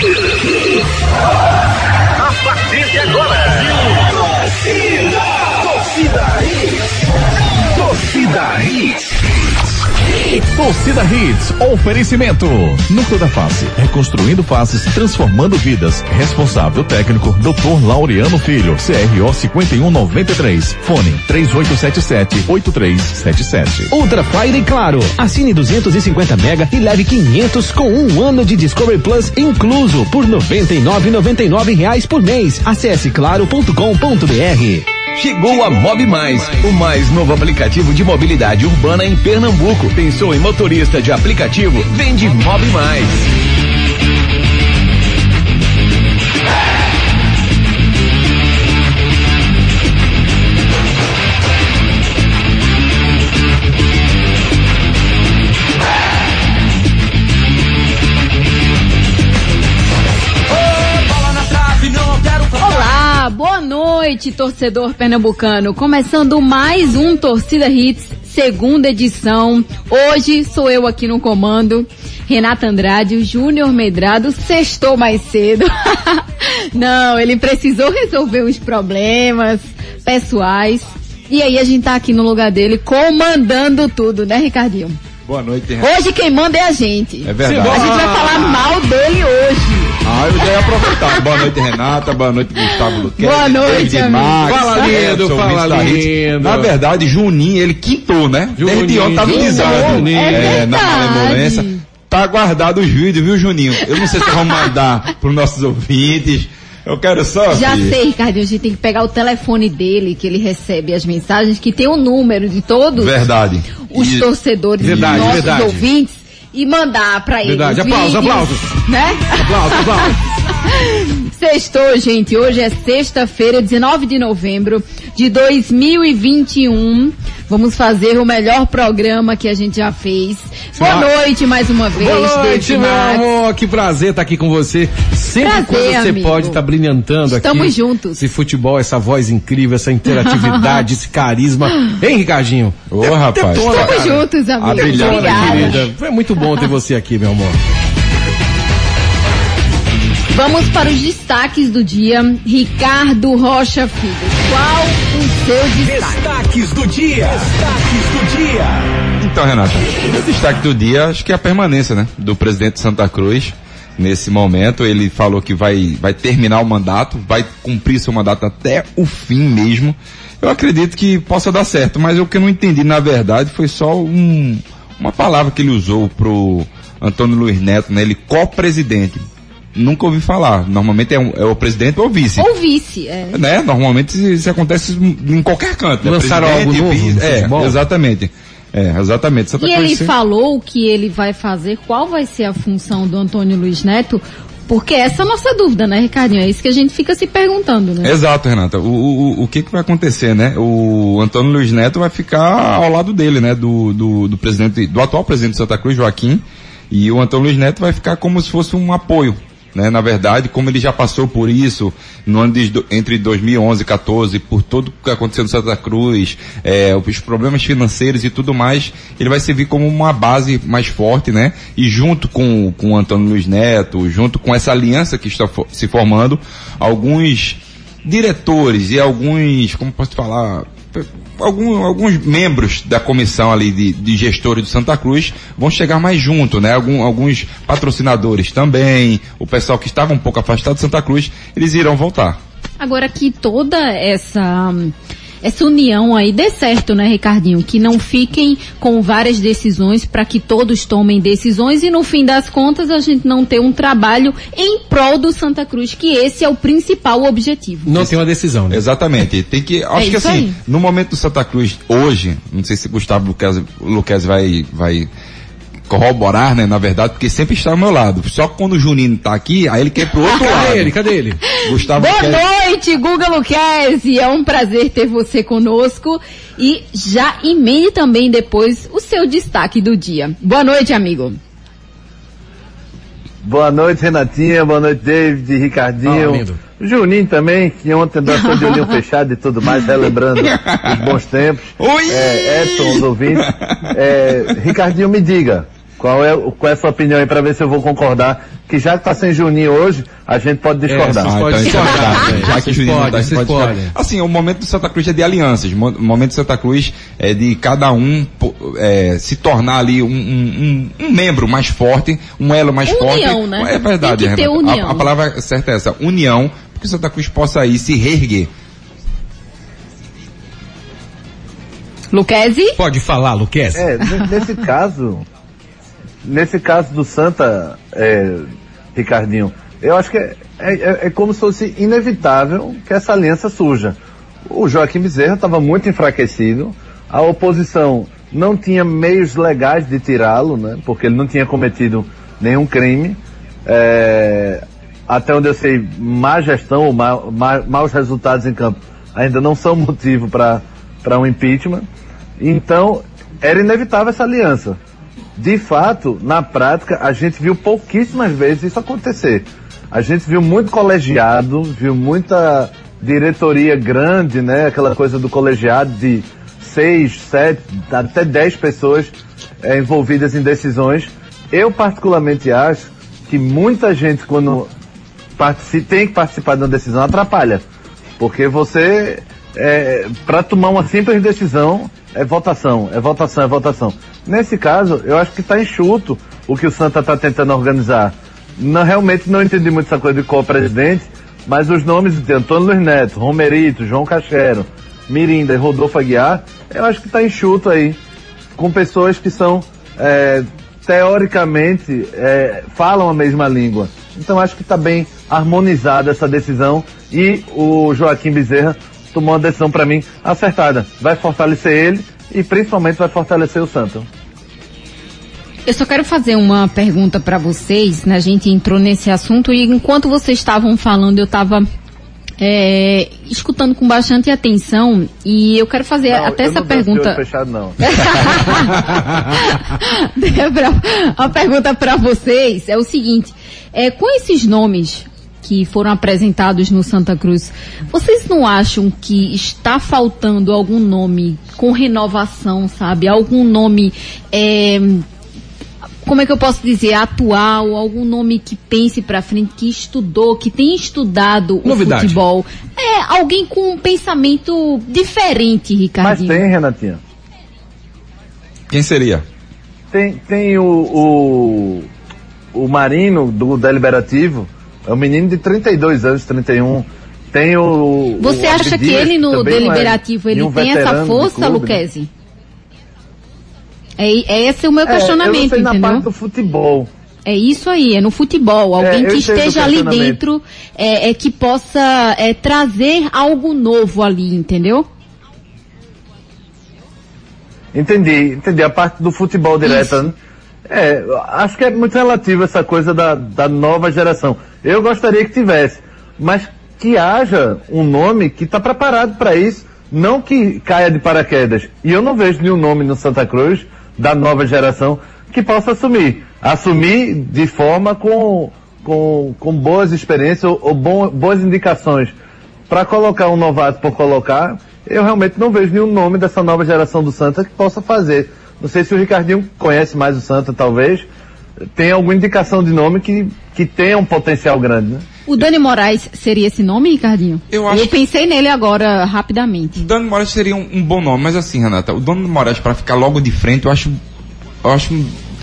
A partir de agora. Torcida. Torcida Hits. Torcida Hits. Torcida Hits, oferecimento. Núcleo da Face, reconstruindo faces, transformando vidas. Responsável técnico, Dr. Laureano Filho, CRO 5193. Fone 3877-8377. Ultra Fire Claro. Assine 250 mega e leve 500 com um ano de Discovery Plus incluso por 99,99 reais por mês. Acesse claro.com.br. Chegou a Mob Mais, o mais novo aplicativo de mobilidade urbana em Pernambuco. Pensou em motorista de aplicativo? Vende Mob Mais. Noite, torcedor pernambucano. Começando mais um Torcida Hits, segunda edição. Hoje sou eu aqui no comando. Renata Andrade, o Júnior Medrado sextou mais cedo. Não, ele precisou resolver uns problemas pessoais. E aí a gente tá aqui no lugar dele comandando tudo, né, Ricardinho? Boa noite, Renato. Hoje quem manda é a gente. É verdade. A gente vai falar mal dele hoje. Ah, eu já ia aproveitar. Boa noite, Renata. Boa noite, Gustavo Luquete. Boa noite, David. Max, Fala, lindo, Edson, fala, lindo. Na verdade, Juninho, ele quintou, né? Juninho, Desde ontem tava dizendo. Juninho. É na malemolência. Tá guardado os vídeos, viu, Juninho? Eu não sei se vamos mandar pros nossos ouvintes. Eu quero só. Já filho, sei, Ricardinho, a gente tem que pegar o telefone dele, que ele recebe as mensagens, que tem o número de todos Verdade. os E- torcedores Verdade, nossos verdade. ouvintes e mandar pra eles. Verdade. Aplausos, vídeos, aplausos. Né? Aplausos, aplausos. Sextou, gente. Hoje é sexta-feira, 19 de novembro de 2021. Vamos fazer o melhor programa que a gente já fez. Boa noite mais uma vez, Boa noite, meu amor. Que prazer estar aqui com você. Sempre Prazer, quando você amigo. pode estar brilhantando aqui. Estamos juntos. Esse futebol, essa voz incrível, essa interatividade, esse carisma. Hein, Ricardinho? Ô, rapaz. Detona, Estamos cara. juntos, amigo. Obrigada. Querida, foi muito bom ter você aqui, meu amor. Vamos para os destaques do dia. Ricardo Rocha Filho, qual o seu destaque? Destaques do dia. Destaques do dia. Então, Renata, o destaque do dia, acho que é a permanência, né? Do presidente de Santa Cruz. Nesse momento, ele falou que vai, vai terminar o mandato, vai cumprir seu mandato até o fim mesmo. Eu acredito que possa dar certo, mas o que eu não entendi, na verdade, foi só um, uma palavra que ele usou pro Antônio Luiz Neto, né? Ele co-presidente. Nunca ouvi falar. Normalmente é, um- é o presidente ou o vice. Ou vice, é. Né? Normalmente isso, acontece em qualquer canto. né? Lançaram algo novo vice- no É, futebol? exatamente. É, exatamente. Santa E ele falou o que ele vai fazer, qual vai ser a função do Antônio Luiz Neto, porque essa é a nossa dúvida, né, Ricardinho? É isso que a gente fica se perguntando, né? Exato, Renata. O, o, o que que vai acontecer, né? O Antônio Luiz Neto vai ficar ao lado dele, né? Do, do, do presidente, do atual presidente de Santa Cruz, Joaquim, e o Antônio Luiz Neto vai ficar como se fosse um apoio, né? Na verdade, como ele já passou por isso no ano de, entre 2011 e 14, por tudo que aconteceu no Santa Cruz, é, os problemas financeiros e tudo mais, ele vai servir como uma base mais forte, né? E junto com, com Antônio Luiz Neto, junto com essa aliança que está se formando, alguns diretores e alguns, como posso falar, algum, alguns membros da comissão ali de, de gestores do Santa Cruz vão chegar mais junto, né? Algum, alguns patrocinadores também, o pessoal que estava um pouco afastado de Santa Cruz, eles irão voltar. Agora que toda essa essa união aí dê certo, né, Ricardinho? Que não fiquem com várias decisões para que todos tomem decisões e no fim das contas a gente não ter um trabalho em prol do Santa Cruz, que esse é o principal objetivo. Não tem uma decisão, né? Exatamente. Tem que, acho que isso assim, aí. no momento do Santa Cruz, hoje, não sei se Gustavo Luquez, Luquez vai, vai corroborar, né, na verdade, porque sempre está ao meu lado. Só que quando o Juninho tá aqui, aí ele quer pro outro lado. Cadê ele? Cadê ele? Gustavo Boa Luquez- noite, Guga Luquezzi. É um prazer ter você conosco. E já emende também depois o seu destaque do dia. Boa noite, amigo. Boa noite, Renatinha. Boa noite, David, Ricardinho. Ah, lindo. Juninho também, que ontem dançou de olhinho fechado e tudo mais, relembrando os bons tempos. Oi! É, Edson, os ouvintes. É, Ricardinho, me diga. Qual é, qual é a sua opinião aí para ver se eu vou concordar? Que já que tá sem Juninho hoje, a gente pode discordar. Ah, pode então é discordar, verdade. velho. Já que Juninho não tá, a gente vocês pode discordar. Assim, o momento do Santa Cruz é de alianças. O momento do Santa Cruz é de cada um é, se tornar ali um, um- um- um membro mais forte, um elo mais União, forte. né? É verdade, Tem que ter Renata. união. A, a palavra certa é essa, união, porque o Santa Cruz possa aí se reerguer. Luquezzi? Pode falar, Luquez. É, ne- nesse caso, nesse caso do Santa, é, Ricardinho, eu acho que é, é- é como se fosse inevitável que essa aliança surja. O Joaquim Bezerra estava muito enfraquecido, a oposição não tinha meios legais de tirá-lo, né, porque ele não tinha cometido nenhum crime. É, até onde eu sei, má gestão ou má, má- maus resultados em campo ainda não são motivo para um impeachment. Então, era inevitável essa aliança. De fato, na prática, a gente viu pouquíssimas vezes isso acontecer. A gente viu muito colegiado, viu muita diretoria grande, né? Aquela coisa do colegiado de seis, sete, até dez pessoas eh, envolvidas em decisões. Eu particularmente acho que muita gente quando tem que participar de uma decisão atrapalha. Porque você, para tomar uma simples decisão, é votação, é votação, é votação. Nesse caso, eu acho que está enxuto o que o Santa está tentando organizar. Não, realmente não entendi muito essa coisa de co-presidente, mas os nomes de Antônio Luiz Neto, Romerito, João Cachero, Mirinda e Rodolfo Aguiar, eu acho que está enxuto aí, com pessoas que são, é, teoricamente, é, falam a mesma língua. Então acho que está bem harmonizada essa decisão e o Joaquim Bezerra tomou uma decisão para mim acertada. Vai fortalecer ele e principalmente vai fortalecer o Santa. Eu só quero fazer uma pergunta para vocês, né? A gente entrou nesse assunto e enquanto vocês estavam falando, eu estava escutando com bastante atenção e eu quero fazer Não, até essa pergunta. fechado não. Débora, a pergunta para vocês é o seguinte: é, com esses nomes que foram apresentados no Santa Cruz, vocês não acham que está faltando algum nome com renovação, sabe? Algum nome, é, como é que eu posso dizer, atual, algum nome que pense para frente, que estudou, que tem estudado Novidade. o futebol? É, alguém com um pensamento diferente, Mas Ricardinho. tem, Renatinha. Quem seria? Tem, tem o, o, o Marino do Deliberativo, é um menino de 32 anos, 31. Tem o. Você o acha que ele no é deliberativo ele nenhum tem essa força, clube, né? Luquezzi? É, é esse o meu É, eu não questionamento, sei na parte entendeu? do futebol. É isso aí, é no futebol. Alguém eu que esteja ali questionamento. dentro, é, é que possa é, trazer algo novo ali, entendeu? Entendi, entendi. A parte do futebol direta, né? É, acho que é muito relativo essa coisa da, da nova geração. Eu gostaria que tivesse, mas que haja um nome que está preparado para isso, não que caia de paraquedas. E eu não vejo nenhum nome no Santa Cruz da nova geração que possa assumir. Assumir de forma com, com, com boas experiências ou, ou bom- boas indicações. Para colocar um novato por colocar, eu realmente não vejo nenhum nome dessa nova geração do Santa que possa fazer. Não sei se o Ricardinho conhece mais o Santa, talvez. Tem alguma indicação de nome que, que tenha um potencial grande, né? O Dani Moraes seria esse nome, Ricardinho? Eu acho Eu pensei nele agora, rapidamente. Dano Moraes seria um, um bom nome, mas assim, Renata, o Dano Moraes para ficar logo de frente, eu acho. Eu acho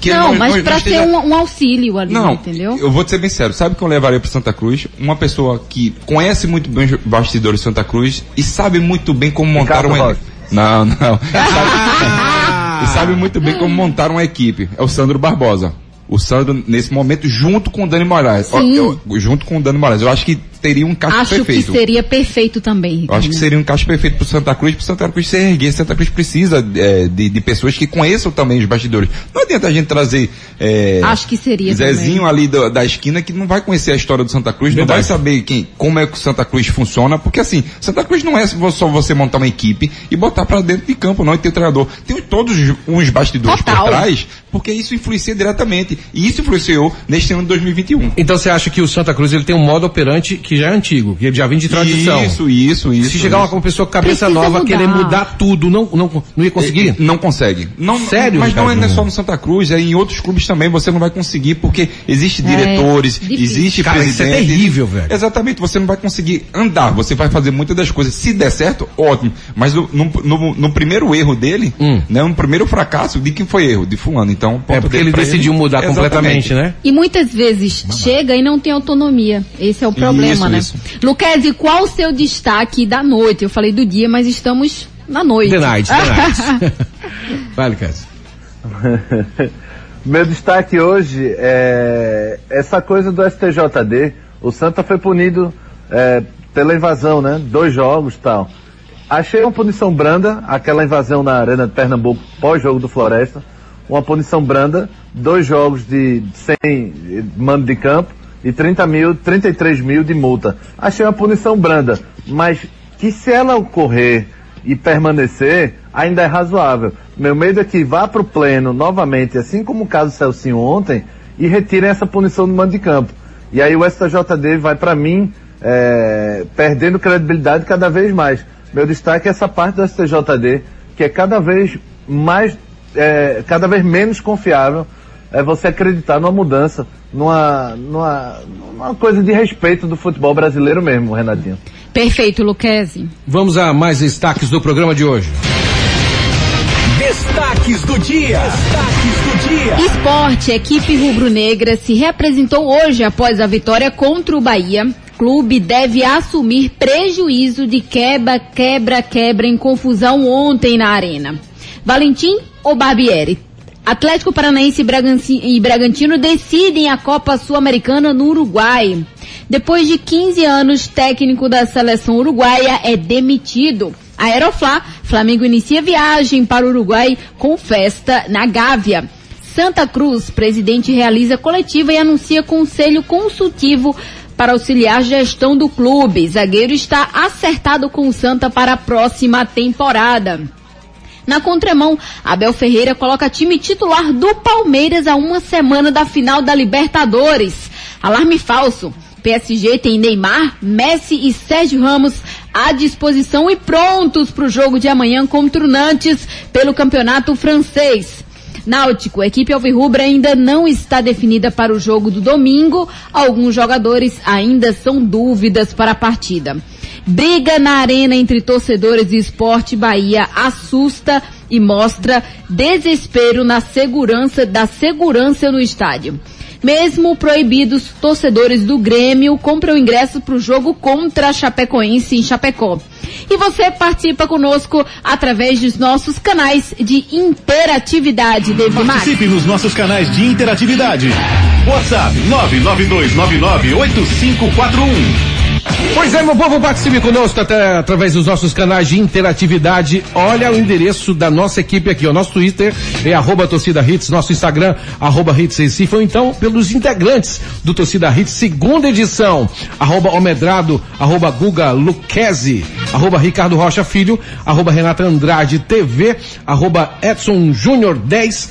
que ele não, mas para esteja- ser um, um auxílio ali, Não, entendeu? eu vou te ser bem sério. Sabe que eu levaria para Santa Cruz? Uma pessoa que conhece muito bem os bastidores de Santa Cruz e sabe muito bem como montar uma. Não, não. Sabe- e sabe muito bem como montar uma equipe. É o Sandro Barbosa. O Sandro, nesse momento, junto com o Dani Moraes. Sim. eu- junto com o Dani Moraes. Eu acho que teria um encaixe Acho perfeito. que seria perfeito também, Eu Ricardinho. acho que seria um encaixe perfeito pro Santa Cruz, pro Santa Cruz se erguer. Santa Cruz precisa é, de, de pessoas que conheçam também os bastidores. Não adianta a gente trazer é, Acho que seria Zezinho também. ali do- da esquina que não vai conhecer a história do Santa Cruz, não vai saber quem, como é que o Santa Cruz funciona, porque assim, Santa Cruz não é só você montar uma equipe e botar pra dentro de campo, não, e ter o treinador. Tem todos uns bastidores Total. por trás, porque isso influencia diretamente. E isso influenciou neste ano de 2021. Então você acha que o Santa Cruz ele tem um modo operante que que já é antigo, que já vem de tradição. Isso, isso, isso. Se chegar uma, uma pessoa com cabeça Precisa nova mudar. querer mudar tudo, não, não, não ia conseguir? É, Não consegue. Não, Sério, Mas não é, Ricardo? não é só no Santa Cruz, é em outros clubes também você não vai conseguir, porque existe É, diretores, difícil. existe Cara, isso é presidente. terrível, velho. Exatamente, você não vai conseguir andar, você vai fazer muitas das coisas. Se der certo, ótimo. Mas no, no, no- no primeiro erro dele, Hum. né, no primeiro fracasso, de quem foi erro? De fulano. Então, É porque ele decidiu mudar completamente, né? E muitas vezes chega e não tem autonomia. Esse é o problema, Isso, né? isso. Luquezzi, qual o seu destaque da noite? Eu falei do dia, mas estamos na noite. The Night, The Night. Vai, Lucas. Meu destaque hoje é essa coisa do STJD. O Santa foi punido é, pela invasão, né? Dois jogos e tal. Achei uma punição branda, aquela invasão na Arena de Pernambuco pós-jogo do Floresta. Uma punição branda, dois jogos de 100 mando de campo e 30 mil, 33 mil de multa. Achei uma punição branda, mas que se ela ocorrer e permanecer, ainda é razoável. Meu medo é que vá para o pleno novamente, assim como o caso Celcinho ontem, e retirem essa punição do mando de campo. E aí o STJD vai, para mim, é, perdendo credibilidade cada vez mais. Meu destaque é essa parte do STJD, que é cada vez mais, é, cada vez menos confiável é você acreditar numa mudança, numa, numa, numa coisa de respeito do futebol brasileiro mesmo, Renatinho. Perfeito, Luquezzi. Vamos a mais destaques do programa de hoje. Destaques do dia. Destaques do dia. Esporte, equipe rubro-negra se representou hoje após a vitória contra o Bahia. Clube deve assumir prejuízo de quebra, quebra, quebra em confusão ontem na arena. Valentim ou Barbieri? Atlético Paranaense e Bragantino decidem a Copa Sul-Americana no Uruguai. Depois de 15 anos, técnico da seleção uruguaia é demitido. Aeroflá, Flamengo inicia viagem para o Uruguai com festa na Gávea. Santa Cruz, presidente realiza coletiva e anuncia conselho consultivo para auxiliar gestão do clube. Zagueiro está acertado com o Santa para a próxima temporada. Na contramão, Abel Ferreira coloca time titular do Palmeiras a uma semana da final da Libertadores. Alarme falso. PSG tem Neymar, Messi e Sérgio Ramos à disposição e prontos para o jogo de amanhã contra o Nantes pelo campeonato francês. Náutico, a equipe alvirrubra ainda não está definida para o jogo do domingo. Alguns jogadores ainda são dúvidas para a partida. Briga na arena entre torcedores e esporte Bahia assusta e mostra desespero na segurança da segurança no estádio. Mesmo proibidos, torcedores do Grêmio compram ingresso para o jogo contra a Chapecoense em Chapecó. E você participa conosco através dos nossos canais de interatividade, David Max. Participe nos nossos canais de interatividade. WhatsApp 992998541. Pois é, meu povo, participe conosco até, através dos nossos canais de interatividade. Olha o endereço da nossa equipe aqui, o nosso Twitter é arroba torcida hits, nosso Instagram, arroba hits Recife, ou então pelos integrantes do Torcida Hits, segunda edição, arroba Omedrado, arroba Guga Luquezzi, arroba Ricardo Rocha Filho, arroba Renata Andrade TV, arroba Edson Júnior 10,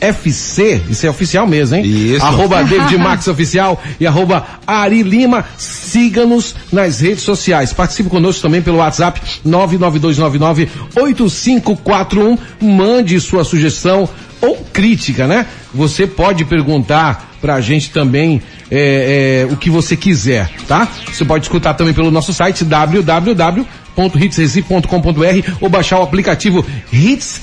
OFC, isso é oficial mesmo, hein? Isso. Arroba David Max Oficial e arroba Ari Lima. Siga-nos nas redes sociais. Participe conosco também pelo WhatsApp 992998541. Mande sua sugestão ou crítica, né? Você pode perguntar pra gente também é, é, o que você quiser, tá? Você pode escutar também pelo nosso site www.hitsrecife.com.br ou baixar o aplicativo Hits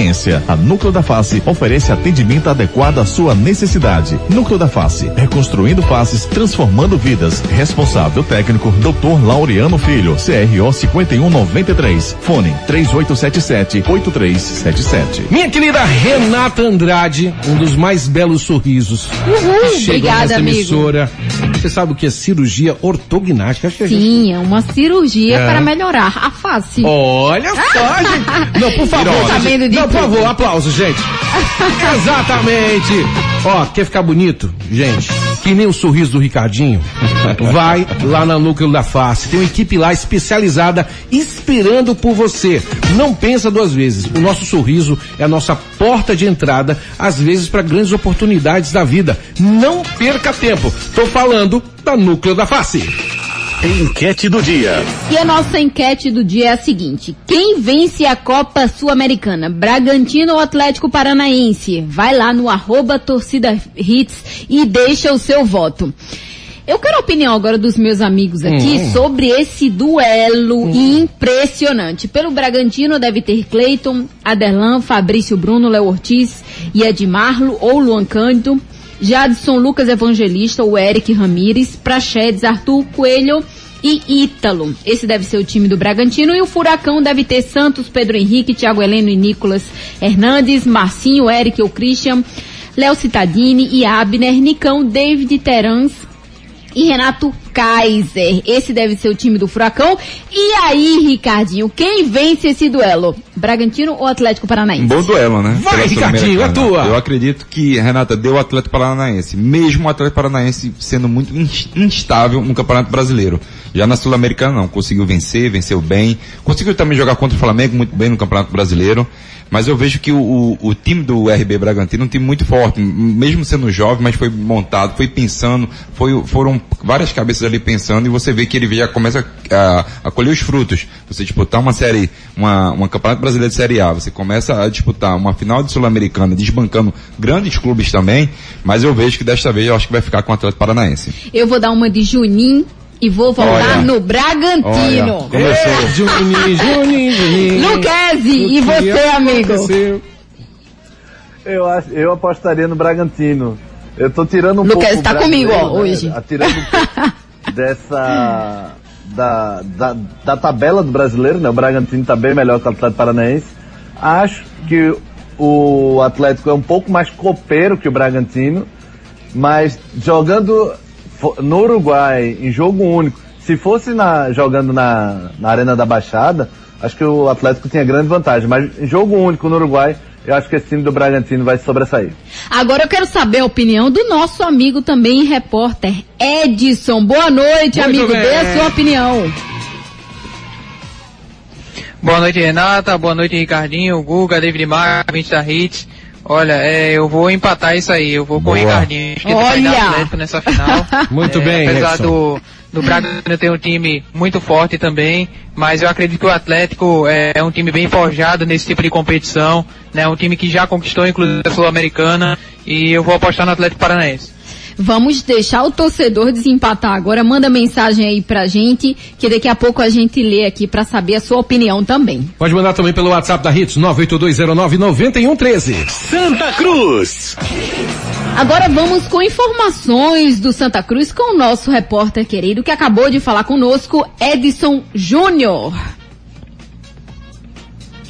Experiência. A Núcleo da Face oferece atendimento adequado à sua necessidade. Núcleo da Face, reconstruindo faces, transformando vidas. Responsável técnico, Dr. Laureano Filho, CRO 5193. Fone 3877-8377. Minha querida Renata Andrade, um dos mais belos sorrisos. Uhul, obrigada, amigo. emissora. Você sabe o que é cirurgia ortognática? A gente- Sim, é uma cirurgia É. para melhorar a face. Olha só, gente. Não, por favor. Gente. Não, por favor, aplausos, gente. Exatamente. Ó, quer ficar bonito? Gente, que nem o sorriso do Ricardinho, vai lá na Núcleo da Face. Tem uma equipe lá especializada esperando por você. Não pensa duas vezes. O nosso sorriso é a nossa porta de entrada, às vezes, para grandes oportunidades da vida. Não perca tempo. Tô falando da Núcleo da Face. Enquete do dia. E a nossa enquete do dia é a seguinte: quem vence a Copa Sul-Americana? Bragantino ou Atlético Paranaense? Vai lá no arroba torcida hits e deixa o seu voto. Eu quero a opinião agora dos meus amigos aqui Hum. sobre esse duelo impressionante. Pelo Bragantino deve ter Cleiton, Aderlan, Fabrício Bruno, Léo Ortiz e Edmarlo ou Luan Cândido. Jadson Lucas Evangelista, o Eric Ramires, Prachedes, Arthur Coelho e Ítalo. Esse deve ser o time do Bragantino. E o Furacão deve ter Santos, Pedro Henrique, Thiago Heleno e Nicolas Hernandes, Marcinho, Eric ou Christian, Léo Citadini e Abner, Nicão, David Terans e Renato Kaiser. Esse deve ser o time do Furacão. E aí, Ricardinho, quem vence esse duelo? Bragantino ou Atlético Paranaense? Um bom duelo, né? Vai, Pela Ricardinho, é tua. Eu acredito que, Renata, deu o Atlético Paranaense. Mesmo o Atlético Paranaense sendo muito ins- instável no Campeonato Brasileiro. Já na Sul-Americana não. Conseguiu vencer, venceu bem. Conseguiu também jogar contra o Flamengo muito bem no Campeonato Brasileiro. Mas eu vejo que o, o, o time do RB Bragantino é um time muito forte, mesmo sendo jovem, mas foi montado, foi pensando, foi, foram várias cabeças ali pensando e você vê que ele já começa a, a colher os frutos. Você disputar uma série, uma, uma campeonato brasileiro de série A, você começa a disputar uma final de sul-americana, desbancando grandes clubes também, mas eu vejo que desta vez eu acho que vai ficar com o Atlético Paranaense. Eu vou dar uma de Juninho e vou voltar Olha. no Bragantino. Olha, começou. Juninho, Juninho, Juninho. Luquezzi, e você, amigo? aconteceu? Eu, acho, eu apostaria no Bragantino. Eu tô tirando um Lucas, pouco. o tá comigo, ó, hoje. Né, tirando um pouco dessa. Da, da, da tabela do brasileiro, né? O Bragantino tá bem melhor que o Atlético Paranaense. Acho que o Atlético é um pouco mais copeiro que o Bragantino, mas jogando no Uruguai, em jogo único, se fosse na, jogando na, na Arena da Baixada, acho que o Atlético tinha grande vantagem, mas em jogo único no Uruguai, eu acho que esse time do Bragantino vai sobressair. Agora eu quero saber a opinião do nosso amigo também, repórter Edson. Boa noite, Muito amigo. bem. Dê a sua opinião. Boa noite, Renata. Boa noite, Ricardinho, Guga, David Mar, 20 da Hits. Olha, é, eu vou empatar isso aí. Eu vou com o. Ricardinho. Acho que ele vai dar Atlético nessa final. Muito É, bem, Apesar Edson. do, do Bragantino ter um time muito forte também, mas eu acredito que o Atlético é, é um time bem forjado nesse tipo de competição, né? Um time que já conquistou inclusive a Sul-Americana e eu vou apostar no Atlético Paranaense. Vamos deixar o torcedor desempatar agora. Manda mensagem aí pra gente, que daqui a pouco a gente lê aqui pra saber a sua opinião também. Pode mandar também pelo WhatsApp da Hits 982099113. Santa Cruz. Agora vamos com informações do Santa Cruz com o nosso repórter querido que acabou de falar conosco, Edson Júnior.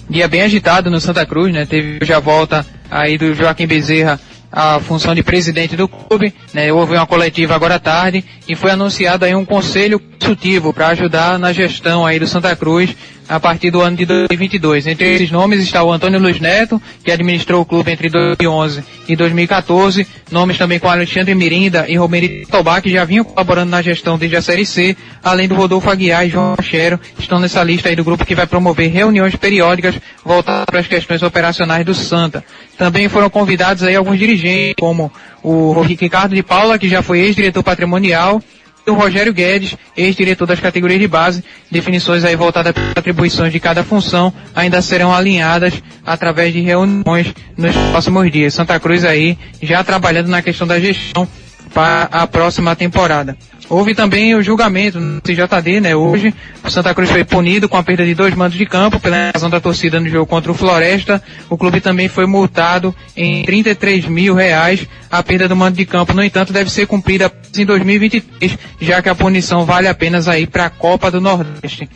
Dia bem agitado no Santa Cruz, né? Teve hoje a volta aí do Joaquim Bezerra à função de presidente do clube, né? Houve uma coletiva agora à tarde e foi anunciado aí um conselho consultivo para ajudar na gestão aí do Santa Cruz a partir do ano de 2022. Entre esses nomes está o Antônio Luiz Neto, que administrou o clube entre 2011 e 2014, nomes também com Alexandre Mirinda e Romero Tobá, que já vinham colaborando na gestão desde a Série C, além do Rodolfo Aguiar e João Chero, estão nessa lista aí do grupo que vai promover reuniões periódicas voltadas para as questões operacionais do Santa. Também foram convidados aí alguns dirigentes, como o Ricardo de Paula, que já foi ex-diretor patrimonial, o Rogério Guedes, ex-diretor das categorias de base, definições aí voltadas para atribuições de cada função ainda serão alinhadas através de reuniões nos próximos dias. Santa Cruz aí já trabalhando na questão da gestão para a próxima temporada. Houve também o julgamento no CJD, né? Hoje, o Santa Cruz foi punido com a perda de dois mandos de campo pela razão da torcida no jogo contra o Floresta. O clube também foi multado em 33 mil reais a perda do mando de campo. No entanto, deve ser cumprida em 2023, já que a punição vale apenas aí para a Copa do Nordeste.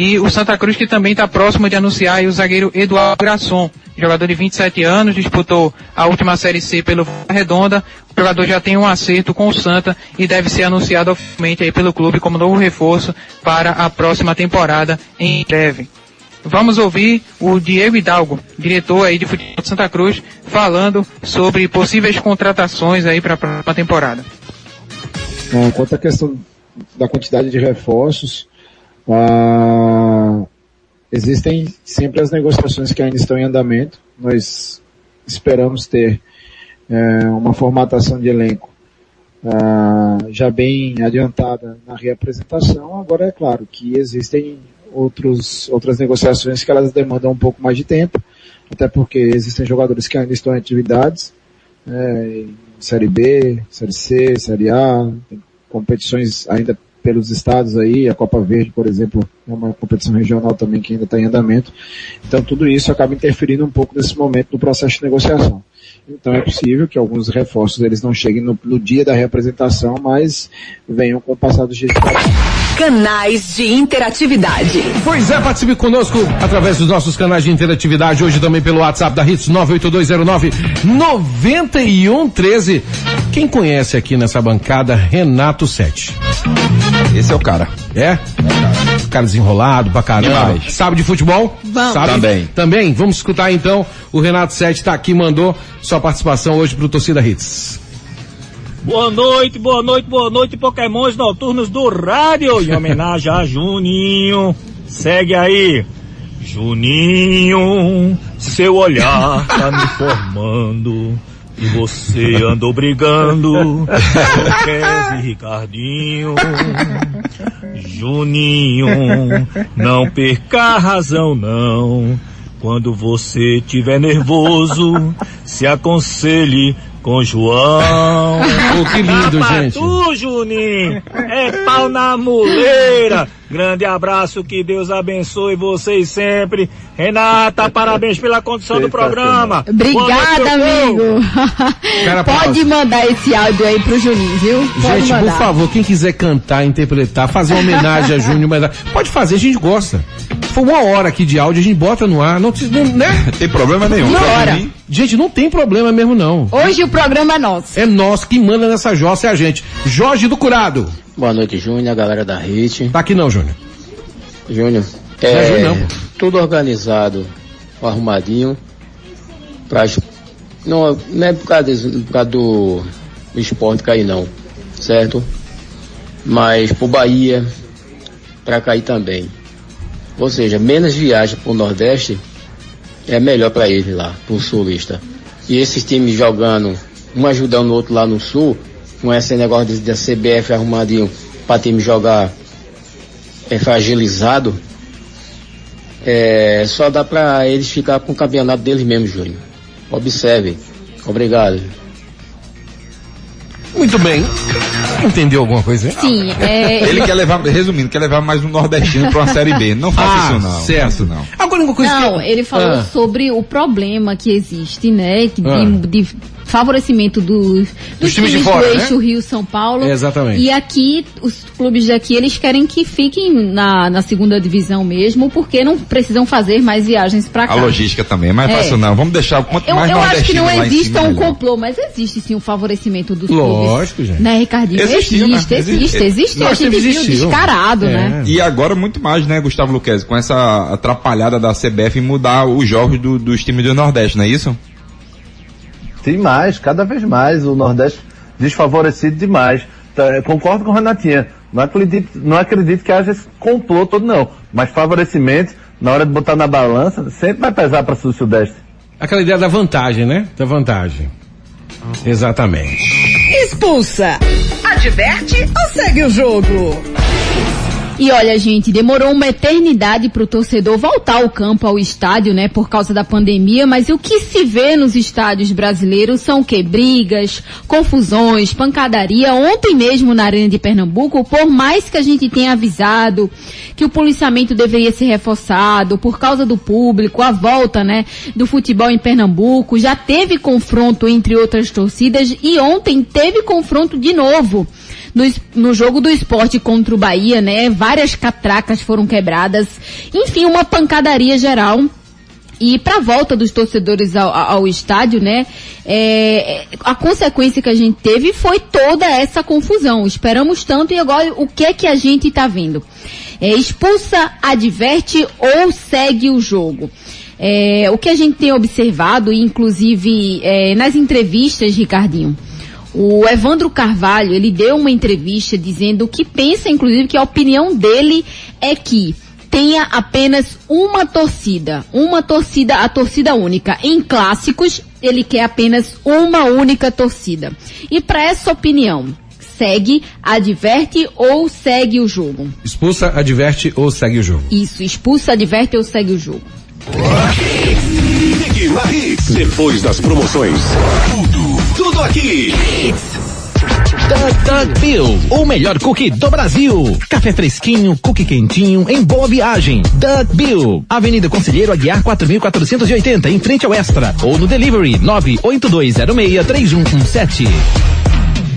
E o Santa Cruz que também está próximo de anunciar o zagueiro Eduardo Grasson, jogador de 27 anos, disputou a última Série C pelo Redonda. O jogador já tem um acerto com o Santa e deve ser anunciado oficialmente aí pelo clube como novo reforço para a próxima temporada em breve. Vamos ouvir o Diego Hidalgo, diretor aí de futebol de Santa Cruz, falando sobre possíveis contratações aí para a próxima temporada. Ah, quanto à questão da quantidade de reforços, ah, existem sempre as negociações que ainda estão em andamento. Nós esperamos ter é, uma formatação de elenco ah, já bem adiantada na reapresentação. Agora é claro que existem outros, outras negociações que elas demandam um pouco mais de tempo, até porque existem jogadores que ainda estão em atividades, é, Série B, Série C, Série A, competições ainda pelos estados aí, a Copa Verde, por exemplo, é uma competição regional também que ainda está em andamento. Então tudo isso acaba interferindo um pouco nesse momento no processo de negociação. Então é possível que alguns reforços eles não cheguem no, no dia da representação, mas venham com o passar dos dias de. Canais de interatividade. Pois é, participe conosco através dos nossos canais de interatividade, hoje também pelo WhatsApp da Hits 98209 9113. Quem conhece aqui nessa bancada Renato Sete? Esse é o cara. É? Cara desenrolado pra caramba. Sabe de futebol? Vamos. Sabe? Também. Também? Vamos escutar então. O Renato Sete tá aqui, mandou sua participação hoje pro Torcida Hits. Boa noite, boa noite, boa noite, Pokémons noturnos do rádio, em homenagem a Juninho. Segue aí. Juninho, seu olhar tá me formando. E você andou brigando com e Ricardinho. Juninho, não perca a razão não. Quando você tiver nervoso, se aconselhe com João. Pô, que lindo, Pra gente. tu, Juninho, é pau na muleira. Grande abraço, que Deus abençoe vocês sempre. Renata, parabéns pela condução do programa. Obrigada, amigo. Cara, Pode mandar esse áudio aí pro Juninho, viu? Pode Gente, mandar. por favor, quem quiser cantar, interpretar, fazer uma homenagem a Júnior, mas pode fazer, a gente gosta. Foi uma hora aqui de áudio, a gente bota no ar, não, precisa- não né? Tem problema nenhum. Uma hora. Gente, não tem problema mesmo não. Hoje o programa é nosso. É nós que manda nessa jossa, é a gente. Jorge do Curado. Boa noite, Júnior, galera da HIT. Tá aqui não, Júnior. Júnior, Não é é, Júnior, não, pô. tudo organizado, arrumadinho, pra, não, não é por causa, desse- por causa do, do esporte cair não, certo? Mas pro Bahia, pra cair também. Ou seja, menos viagem pro Nordeste é melhor pra ele lá, pro Sulista. E esses times jogando, um ajudando o outro lá no Sul, com esse negócio da CBF arrumadinho pra time jogar é fragilizado, é, só dá pra eles ficar com o campeonato deles mesmo, Júnior. Observe. Obrigado. Muito bem. Entendeu alguma coisa? hein? Sim, é. Ele quer levar, resumindo, quer levar mais um nordestino pra uma série B. Não faça Ah, isso não. certo. Faça não. Agora uma coisa Não, que... ele falou Ah. sobre o problema que existe, né? que Ah. De, de favorecimento dos, dos, times de times fora, do né? eixo Rio-São Paulo. Exatamente. E aqui, os clubes daqui, eles querem que fiquem na, na segunda divisão mesmo, porque não precisam fazer mais viagens pra cá. A logística também, mas É. fácil não. Vamos deixar quanto Eu, mais eu acho que não existe um complô, mas existe sim um favorecimento dos Lógico, clubes. gente. Né, Ricardinho? Existiu, né? existe, existe, Existe. existe. Nós A gente viu descarado, É. né? E agora muito mais, né, Gustavo Luquezzi, com essa atrapalhada da CBF em mudar os jogos do- dos times do Nordeste, não é isso? Tem mais, cada vez mais. O Nordeste desfavorecido demais. Tá, eu concordo com o Renatinha. Não acredito, não acredito que haja esse complô todo, não. Mas favorecimento, na hora de botar na balança, sempre vai pesar para sul sudeste. Aquela ideia da vantagem, né? Da vantagem. Exatamente. Expulsa. Adverte ou segue o jogo? E olha, gente, demorou uma eternidade para o torcedor voltar ao campo, ao estádio, né, por causa da pandemia, mas o que se vê nos estádios brasileiros são o quê? Brigas, confusões, pancadaria. Ontem mesmo na Arena de Pernambuco, por mais que a gente tenha avisado que o policiamento deveria ser reforçado por causa do público, a volta, né, do futebol em Pernambuco, já teve confronto entre outras torcidas e ontem teve confronto de novo no, no jogo do esporte contra o Bahia, né? Várias catracas foram quebradas. Enfim, uma pancadaria geral. E para a volta dos torcedores ao, ao estádio, né? É, a consequência que a gente teve foi toda essa confusão. Esperamos tanto e agora o que é que a gente está vendo? É, expulsa, adverte ou segue o jogo? É, o que a gente tem observado, inclusive é, nas entrevistas, Ricardinho, o Evandro Carvalho, ele deu uma entrevista dizendo que pensa, inclusive, que a opinião dele é que tenha apenas uma torcida, uma torcida, a torcida única. Em clássicos, ele quer apenas uma única torcida. E para essa opinião, segue, adverte ou segue o jogo? Expulsa, adverte ou segue o jogo? Isso, expulsa, adverte ou segue o jogo. Depois das promoções, tudo, tudo aqui. Duck Duck Bill, o melhor cookie do Brasil. Café fresquinho, cookie quentinho, em boa viagem. Duck Bill, Avenida Conselheiro Aguiar 4480, em frente ao Extra. Ou no delivery 982063117.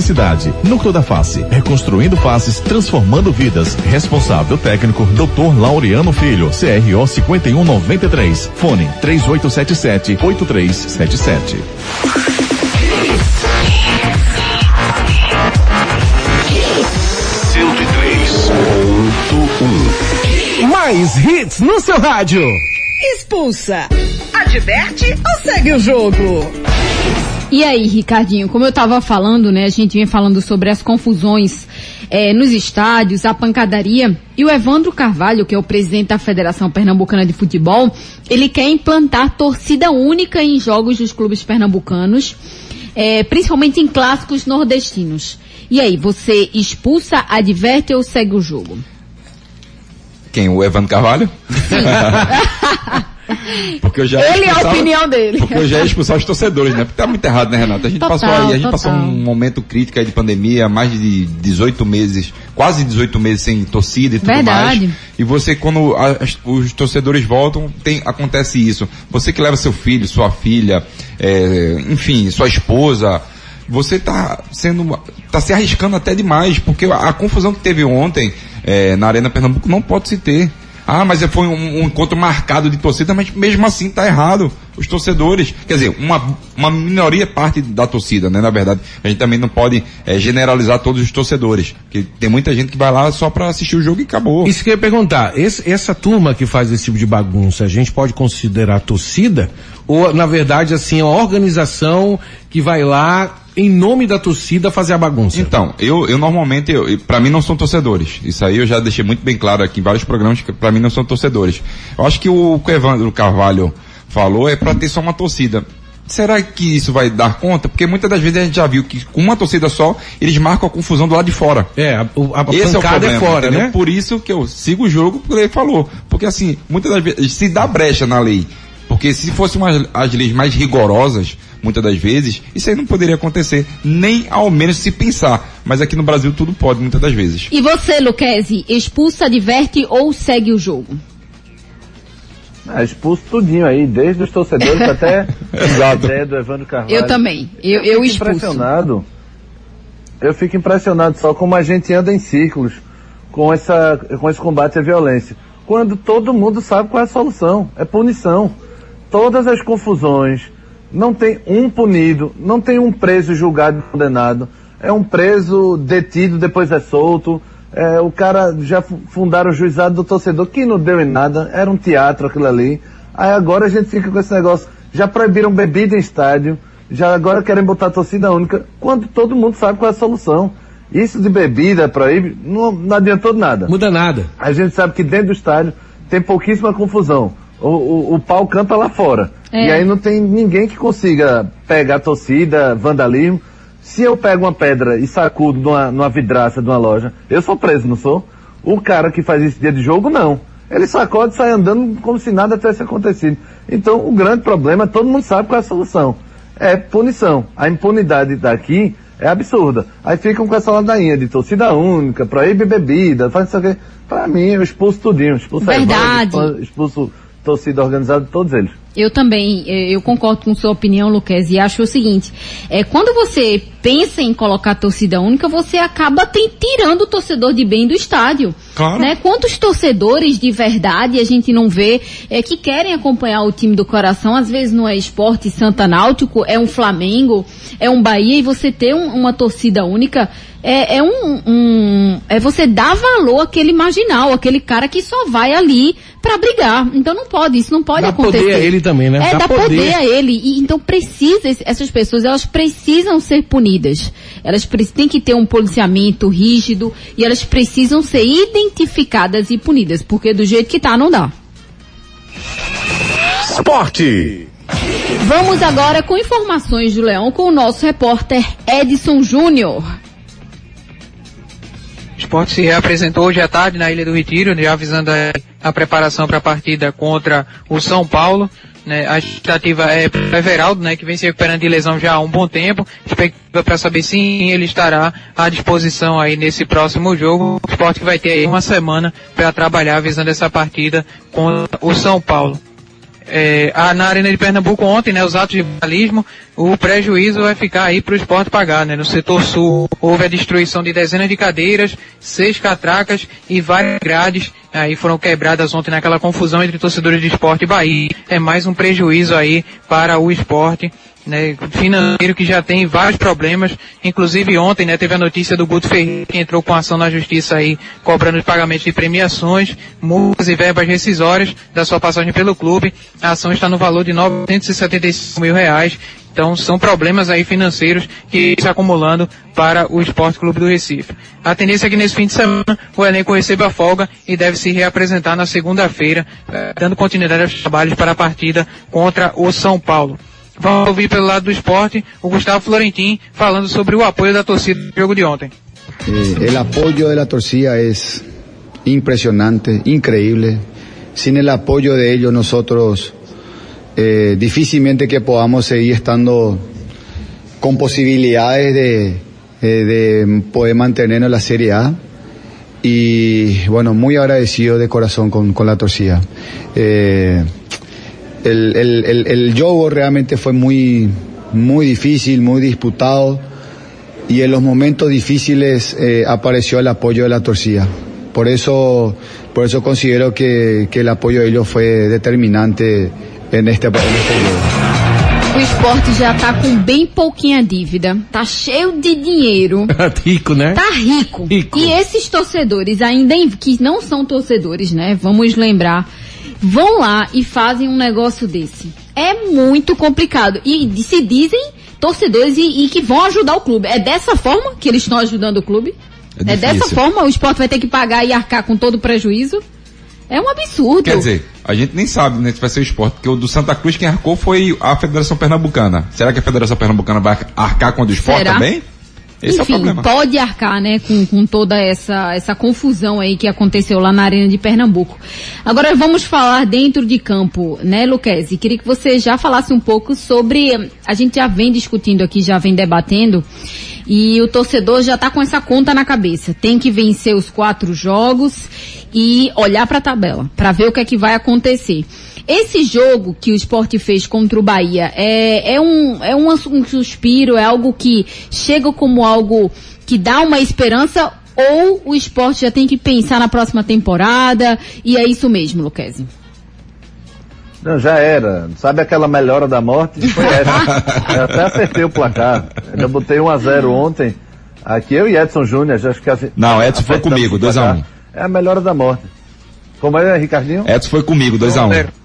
necessidade. Núcleo da Face, reconstruindo faces, transformando vidas. Responsável técnico, Dr. Laureano Filho, CRO 5193. Fone 3877 8377. Mais hits no seu rádio. Expulsa, adverte ou segue o jogo? E aí, Ricardinho, como eu estava falando, né, a gente vinha falando sobre as confusões eh, nos estádios, a pancadaria, e o Evandro Carvalho, que é o presidente da Federação Pernambucana de Futebol, ele quer implantar torcida única em jogos dos clubes pernambucanos, eh, principalmente em clássicos nordestinos. E aí, você expulsa, adverte ou segue o jogo? Quem? O Evandro Carvalho? Porque eu já Ele é a opinião dele. Porque eu já ia expulsar os torcedores, né? Porque tá muito errado, né, Renato? A gente Total, passou aí, a gente total. passou um momento crítico aí de pandemia, mais de 18 meses, quase 18 meses sem torcida e tudo Verdade. mais. E você, quando as- os torcedores voltam, tem, acontece isso. Você que leva seu filho, sua filha, é, enfim, sua esposa, você tá sendo, tá se arriscando até demais, porque a, a confusão que teve ontem, é, na Arena Pernambuco não pode se ter. Ah, mas foi um, um encontro marcado de torcida, mas mesmo assim tá errado. Os torcedores, quer dizer, uma, uma minoria parte da torcida, né? Na verdade, a gente também não pode eh, generalizar todos os torcedores. Porque tem muita gente que vai lá só para assistir o jogo e acabou. Isso que eu ia perguntar, esse- essa turma que faz esse tipo de bagunça, a gente pode considerar torcida? Ou, na verdade, assim, é uma organização que vai lá, em nome da torcida, fazer a bagunça? Então, eu, eu normalmente, eu, para mim não são torcedores. Isso aí eu já deixei muito bem claro aqui em vários programas que para mim não são torcedores. Eu acho que o que o Evandro Carvalho falou é para ter só uma torcida. Será que isso vai dar conta? Porque muitas das vezes a gente já viu que com uma torcida só, eles marcam a confusão do lado de fora. É, a, o- a Esse é o pancada problema, é fora, entendeu? né? Por isso que eu sigo o jogo, porque ele falou. Porque assim, muitas das vezes, se dá brecha na lei. Porque se fossem as leis mais rigorosas, muitas das vezes, isso aí não poderia acontecer, nem ao menos se pensar. Mas aqui no Brasil tudo pode, muitas das vezes. E você, Luquezzi, expulsa, adverte ou segue o jogo? Ah, expulso tudinho aí, desde os torcedores até Exato. a ideia do Evandro Carvalho. Eu também. Eu, eu fico expulso. impressionado. Eu fico impressionado só como a gente anda em círculos com, essa, com esse combate à violência. Quando todo mundo sabe qual é a solução. É punição. Todas as confusões, não tem um punido, não tem um preso julgado e condenado. É um preso detido, depois é solto. É, o cara já fu- fundaram o juizado do torcedor, que não deu em nada, era um teatro aquilo ali. Aí agora a gente fica com esse negócio. Já proibiram bebida em estádio, já agora querem botar torcida única, quando todo mundo sabe qual é a solução. Isso de bebida proíbe, não, não adiantou nada. Muda nada. A gente sabe que dentro do estádio tem pouquíssima confusão. O, o, o pau canta lá fora. É. E aí não tem ninguém que consiga pegar a torcida, vandalismo. Se eu pego uma pedra e sacudo numa, numa vidraça de uma loja, eu sou preso, não sou? O cara que faz isso dia de jogo, não. Ele sacode e sai andando como se nada tivesse acontecido. Então, o grande problema, todo mundo sabe qual é a solução. É punição. A impunidade daqui é absurda. Aí ficam com essa ladainha de torcida única, proíbe bebida, faz isso aqui. Pra mim, eu expulso tudinho. Expulso a Verdade. Evandro, expulso torcida organizada, todos eles. Eu também, eh, eu concordo com sua opinião, Luquez, e acho o seguinte, é, quando você pensa em colocar torcida única, você acaba tem- tirando o torcedor de bem do estádio. Claro. Né? Quantos torcedores de verdade a gente não vê é, que querem acompanhar o time do coração, às vezes não é esporte Santa Náutico, é um Flamengo, é um Bahia, e você ter um- uma torcida única é, é um, um- é você dar valor àquele marginal, aquele cara que só vai ali pra brigar. Então não pode, isso não pode Dá acontecer. poder a ele também, né? É, Dá dá poder. poder a ele. E, então precisa, essas pessoas, elas precisam ser punidas. Elas têm que ter um policiamento rígido e elas precisam ser identificadas e punidas, porque do jeito que tá, não dá. Esporte. Vamos agora com informações do Leão com o nosso repórter Edson Júnior. Esporte se reapresentou hoje à tarde na Ilha do Retiro, já avisando a, a preparação para a partida contra o São Paulo. né? A expectativa é para Everaldo, né, que vem se recuperando de lesão já há um bom tempo. Expectativa para saber se ele estará à disposição aí nesse próximo jogo. O esporte vai ter aí uma semana para trabalhar visando essa partida contra o São Paulo. É, a- na Arena de Pernambuco ontem, né, os atos de vandalismo, o prejuízo vai ficar aí para o esporte pagar, né? No setor sul houve a destruição de dezenas de cadeiras, seis catracas e várias grades aí foram quebradas ontem naquela confusão entre torcedores de esporte e Bahia. É mais um prejuízo aí para o esporte. Né, financeiro que já tem vários problemas, inclusive ontem, né, teve a notícia do Guto Ferreira que entrou com ação na justiça aí, cobrando os pagamentos de premiações, multas e verbas rescisórias da sua passagem pelo clube. A ação está no valor de 975 mil reais. Então são problemas aí financeiros que se acumulando para o Esporte Clube do Recife. A tendência é que nesse fim de semana o elenco receba folga e deve se reapresentar na segunda-feira, eh, dando continuidade aos trabalhos para a partida contra o São Paulo. Vamos ouvir pelo lado do esporte o Gustavo Florentin falando sobre o apoio da torcida no jogo de ontem. Eh, el apoyo de la torcida es impresionante, increíble. Sin el apoyo de ellos nosotros eh, difícilmente que podamos seguir estando con posibilidades de, eh, de poder mantenernos en la Serie A. Y bueno, muy agradecido de corazón con, con la torcida. El, el, el, el juego realmente fue muy, muy difícil, muy disputado y en los momentos difíciles eh, apareció el apoyo de la torcida. Por eso, por eso considero que, que el apoyo de ellos fue determinante en este, en este. O esporte já tá com bem pouquinha dívida, tá cheio de dinheiro. Rico, né? Tá rico. E esses torcedores, ainda em- que não são torcedores, né? Vamos lembrar, vão lá e fazem um negócio desse. É muito complicado. E se dizem torcedores e, e que vão ajudar o clube. É dessa forma que eles estão ajudando o clube? É É, dessa forma o esporte vai ter que pagar e arcar com todo o prejuízo? É um absurdo. Quer dizer, a gente nem sabe, né, se vai ser o esporte, porque o do Santa Cruz quem arcou foi a Federação Pernambucana. Será que a Federação Pernambucana vai arcar com a do esporte Será? também? Esse é Enfim, problema. pode arcar, né, com, com toda essa, essa confusão aí que aconteceu lá na Arena de Pernambuco. Agora vamos falar dentro de campo, né, Luquezzi? Queria que você já falasse um pouco sobre, a gente já vem discutindo aqui, já vem debatendo, e o torcedor já tá com essa conta na cabeça. Tem que vencer os quatro jogos e olhar para a tabela, para ver o que é que vai acontecer. Esse jogo que o esporte fez contra o Bahia é, é, um, é um, um suspiro, é algo que chega como algo que dá uma esperança ou o esporte já tem que pensar na próxima temporada e é isso mesmo, Luquezzi? Não, já era. Sabe aquela melhora da morte? Foi essa. Eu até acertei o placar. Eu botei 1 a 0 ontem. Aqui eu e Edson Júnior, já acho que assim, Não, Edson foi comigo, 2x1. Um. É a melhor da morte. Como é, Ricardinho? Edson foi comigo, 2x1. Um.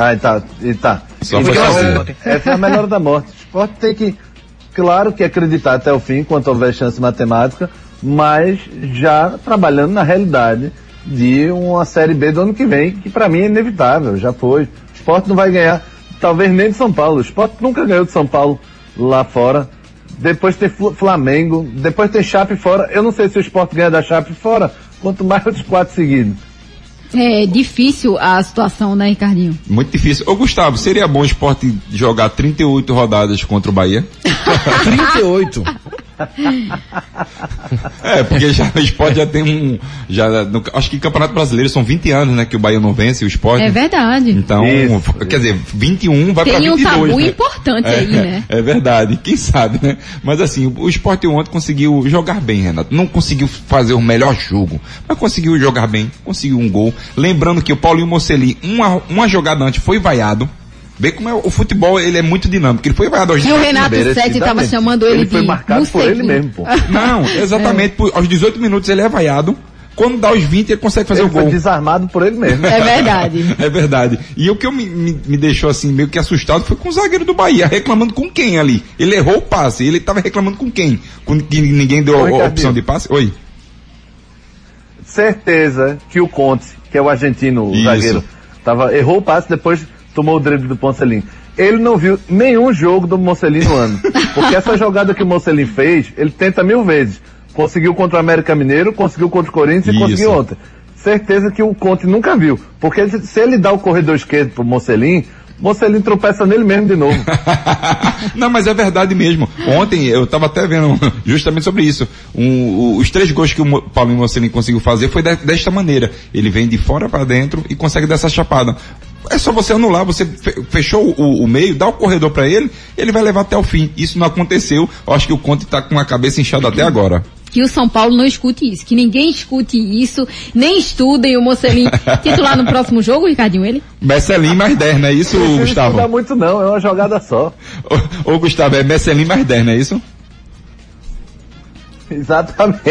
Ah, tá, e tá. Só foi então, essa é a melhor da morte. O esporte tem que, claro que acreditar até o fim, quanto houver chance matemática, mas já trabalhando na realidade de uma Série B do ano que vem, que para mim é inevitável, já foi. O esporte não vai ganhar, talvez nem de São Paulo. O esporte nunca ganhou de São Paulo lá fora. Depois tem Flamengo, depois tem Chape fora. Eu não sei se o esporte ganha da Chape fora, quanto mais os quatro seguidos. É difícil a situação, né, Ricardinho? Muito difícil. Ô Gustavo, seria bom o esporte jogar 38 rodadas contra o Bahia? 38? É, porque já o esporte já tem um. Já, no, acho que Campeonato Brasileiro são 20 anos, né? Que o Bahia não vence o esporte. É verdade. Então, Isso. quer dizer, 21 vai para 22. Tem um tabu né? importante é, aí, né? É verdade, quem sabe, né? Mas assim, o esporte ontem conseguiu jogar bem, Renato. Não conseguiu fazer o melhor jogo, mas conseguiu jogar bem, conseguiu um gol. Lembrando que o Paulinho Mocelli, uma, uma jogada antes, foi vaiado. Vê como é, o futebol ele é muito dinâmico. Ele foi vaiado aos E o Renato Sete estava chamando ele, ele de foi marcado por ele mesmo, pô. Não, exatamente. É. Por, aos 18 minutos ele é vaiado. Quando dá os 20, ele consegue fazer ele o gol. Foi desarmado por ele mesmo. É verdade. é verdade. E o que eu me, me, me, deixou assim meio que assustado foi com o zagueiro do Bahia, reclamando com quem ali? Ele errou o passe, ele estava reclamando com quem? Com que ninguém deu Oi, a, a opção de passe? Oi. Certeza que o Conte, que é o argentino, o zagueiro, tava, errou o passe, depois tomou o drible do Poncelinho. Ele não viu nenhum jogo do Mocelin no ano. Porque essa jogada que o Mocelin fez, ele tenta mil vezes. Conseguiu contra o América Mineiro, conseguiu contra o Corinthians Isso. e conseguiu ontem. Certeza que o Conte nunca viu. Porque se ele dá o corredor esquerdo pro Mocelin, Mocelin tropeça nele mesmo de novo. Não, mas é verdade mesmo. Ontem eu estava até vendo justamente sobre isso. Um, os três gols que o Paulinho Mocelin conseguiu fazer foi desta maneira. Ele vem de fora para dentro e consegue dessa chapada. É só você anular, você fechou o, o meio, dá o corredor para ele, ele vai levar até o fim. Isso não aconteceu. Eu acho que o Conte está com a cabeça inchada até agora que o São Paulo não escute isso, que ninguém escute isso, nem estudem o Mocelin titular no próximo jogo, Ricardinho, ele? Messelin mais 10, não é isso, não Gustavo? Não dá muito não, é uma jogada só. Ô, ô Gustavo, é Messelin mais 10, não é isso? Exatamente.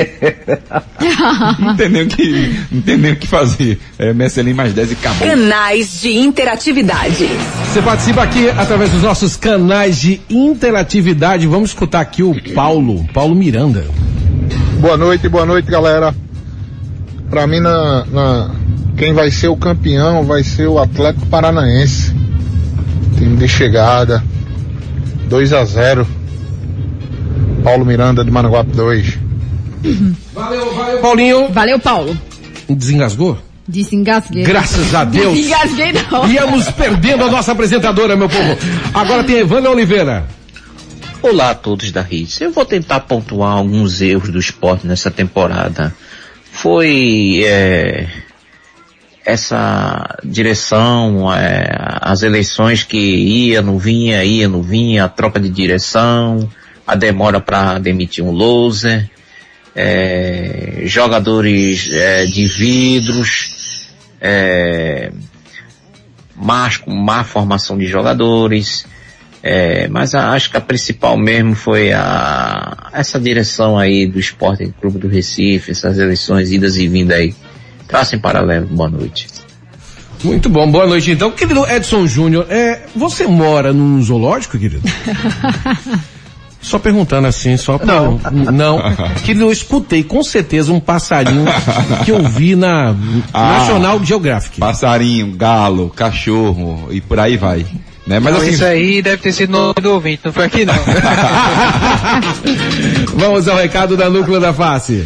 não tem nem o que, não tem nem o que fazer. É Messelin mais 10 e acabou. Canais de interatividade. Você participa aqui através dos nossos canais de interatividade. Vamos escutar aqui o Paulo, Paulo Miranda. Boa noite, boa noite, galera. Pra mim, na, na, quem vai ser o campeão vai ser o Atlético Paranaense. Time de chegada. 2 a 0 Paulo Miranda de Managuape 2. Valeu, valeu, Paulinho. Valeu, Paulo. Desengasgou? Desengasguei. Graças a Deus. Desengasguei não. Íamos perdendo a nossa apresentadora, meu povo. Agora tem Evandro Oliveira. Olá a todos da Hits. Eu vou tentar pontuar alguns erros do esporte nessa temporada. Foi é, essa direção, é, as eleições que ia, não vinha, ia, não vinha, a troca de direção, a demora para demitir um loser, é, jogadores é, de vidros, é, más, má formação de jogadores, é, mas a, acho que a principal mesmo foi a, essa direção aí do Esporte Clube do Recife, essas eleições idas e vindas aí. Traça em paralelo, boa noite. Muito bom, boa noite então. Querido Edson Júnior, é, você mora num zoológico, querido? Só perguntando assim, só pra... Não. Não. Que eu escutei com certeza um passarinho que eu vi na Ah. National Geographic. Passarinho, galo, cachorro e por aí vai. Né? Mas Não, assim, isso aí deve ter sido nome do ouvinte, não foi aqui não. Vamos ao recado da Núcleo da Face.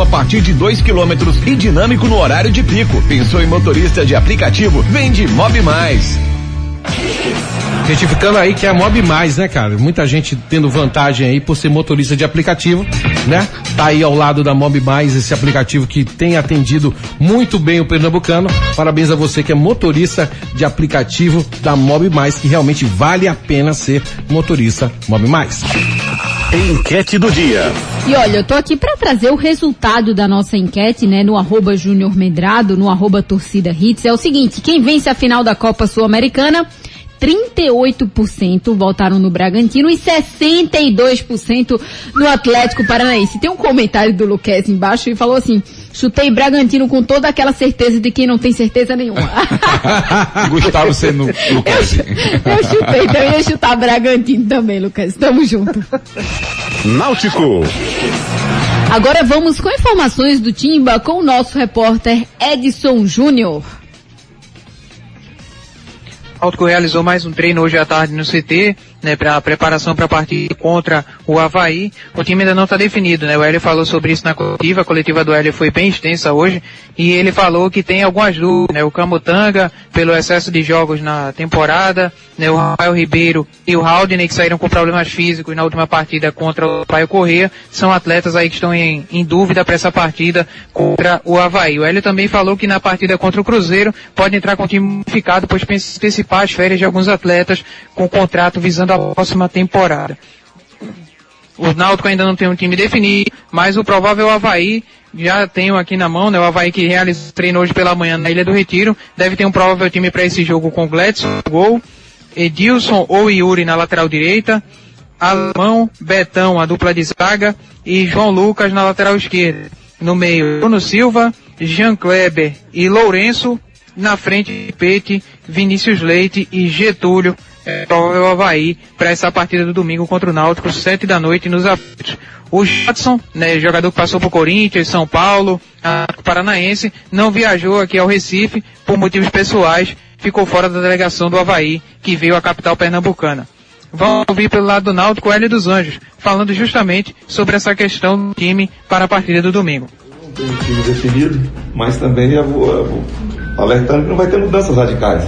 a partir de 2 quilômetros e dinâmico no horário de pico. Pensou em motorista de aplicativo? Vem de Mob Mais. Retificando aí que é a Mob Mais, né, cara? Muita gente tendo vantagem aí por ser motorista de aplicativo, né? Tá aí ao lado da Mob Mais, esse aplicativo que tem atendido muito bem o pernambucano. Parabéns a você que é motorista de aplicativo da Mob Mais, que realmente vale a pena ser motorista Mob Mais. Enquete do dia. E olha, eu tô aqui para trazer o resultado da nossa enquete, né, no arroba Júnior Medrado, no arroba Torcida Hits. É o seguinte, quem vence a final da Copa Sul-Americana 38% votaram no Bragantino e 62% no Atlético Paranaense. Tem um comentário do Luquez embaixo e falou assim: chutei Bragantino com toda aquela certeza de quem não tem certeza nenhuma. Gustavo sendo Lucas. Eu chutei, então eu ia chutar Bragantino também, Lucas. Tamo junto. Náutico. Agora vamos com informações do Timba com o nosso repórter Edson Júnior. Náutico realizou mais um treino hoje à tarde no CT, né, para preparação para a partida contra o Havaí. O time ainda não está definido, né? O Hélio falou sobre isso na coletiva, a coletiva do Hélio foi bem extensa hoje, e ele falou que tem algumas dúvidas, né? O Camutanga, pelo excesso de jogos na temporada, né? O Rafael Ribeiro e o Haldane, que saíram com problemas físicos na última partida contra o Paio Corrêa, são atletas aí que estão em, em dúvida para essa partida contra o Havaí. O Hélio também falou que na partida contra o Cruzeiro pode entrar com o time modificado, pois antecipar as férias de alguns atletas com contrato visando a próxima temporada. O Náutico ainda não tem um time definido, mas o provável Havaí, já tenho aqui na mão, né? O Havaí que realizou treino hoje pela manhã na Ilha do Retiro, deve ter um provável time para esse jogo com Gledson, gol, Edilson ou Yuri na lateral direita, Alemão, Betão, a dupla de zaga, e João Lucas na lateral esquerda. No meio, Bruno Silva, Jean Kleber e Lourenço, na frente, Pete, Vinícius Leite e Getúlio, é, provável Havaí, para essa partida do domingo contra o Náutico, sete da noite nos aflitos. O Jadson, né, jogador que passou por Corinthians, São Paulo, Paranaense, não viajou aqui ao Recife por motivos pessoais, ficou fora da delegação do Havaí, que veio à capital pernambucana. Vamos ouvir pelo lado do Náutico Hélio dos Anjos, falando justamente sobre essa questão do time para a partida do domingo. Tem um time definido, mas também vou, vou alertando que não vai ter mudanças radicais.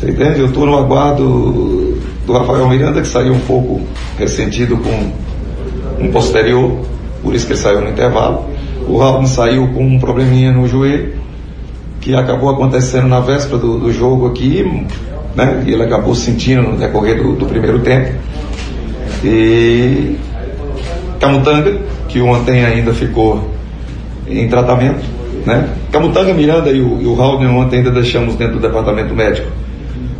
Você entende? Eu estou no aguardo do Rafael Miranda, que saiu um pouco ressentido com um posterior, por isso que ele saiu no intervalo. O Raul saiu com um probleminha no joelho, que acabou acontecendo na véspera do, do jogo aqui, né? E ele acabou sentindo no decorrer do, do primeiro tempo. E Camutanga, que ontem ainda ficou em tratamento, né? Camutanga, Miranda e o, e o Raul ontem ainda deixamos dentro do departamento médico.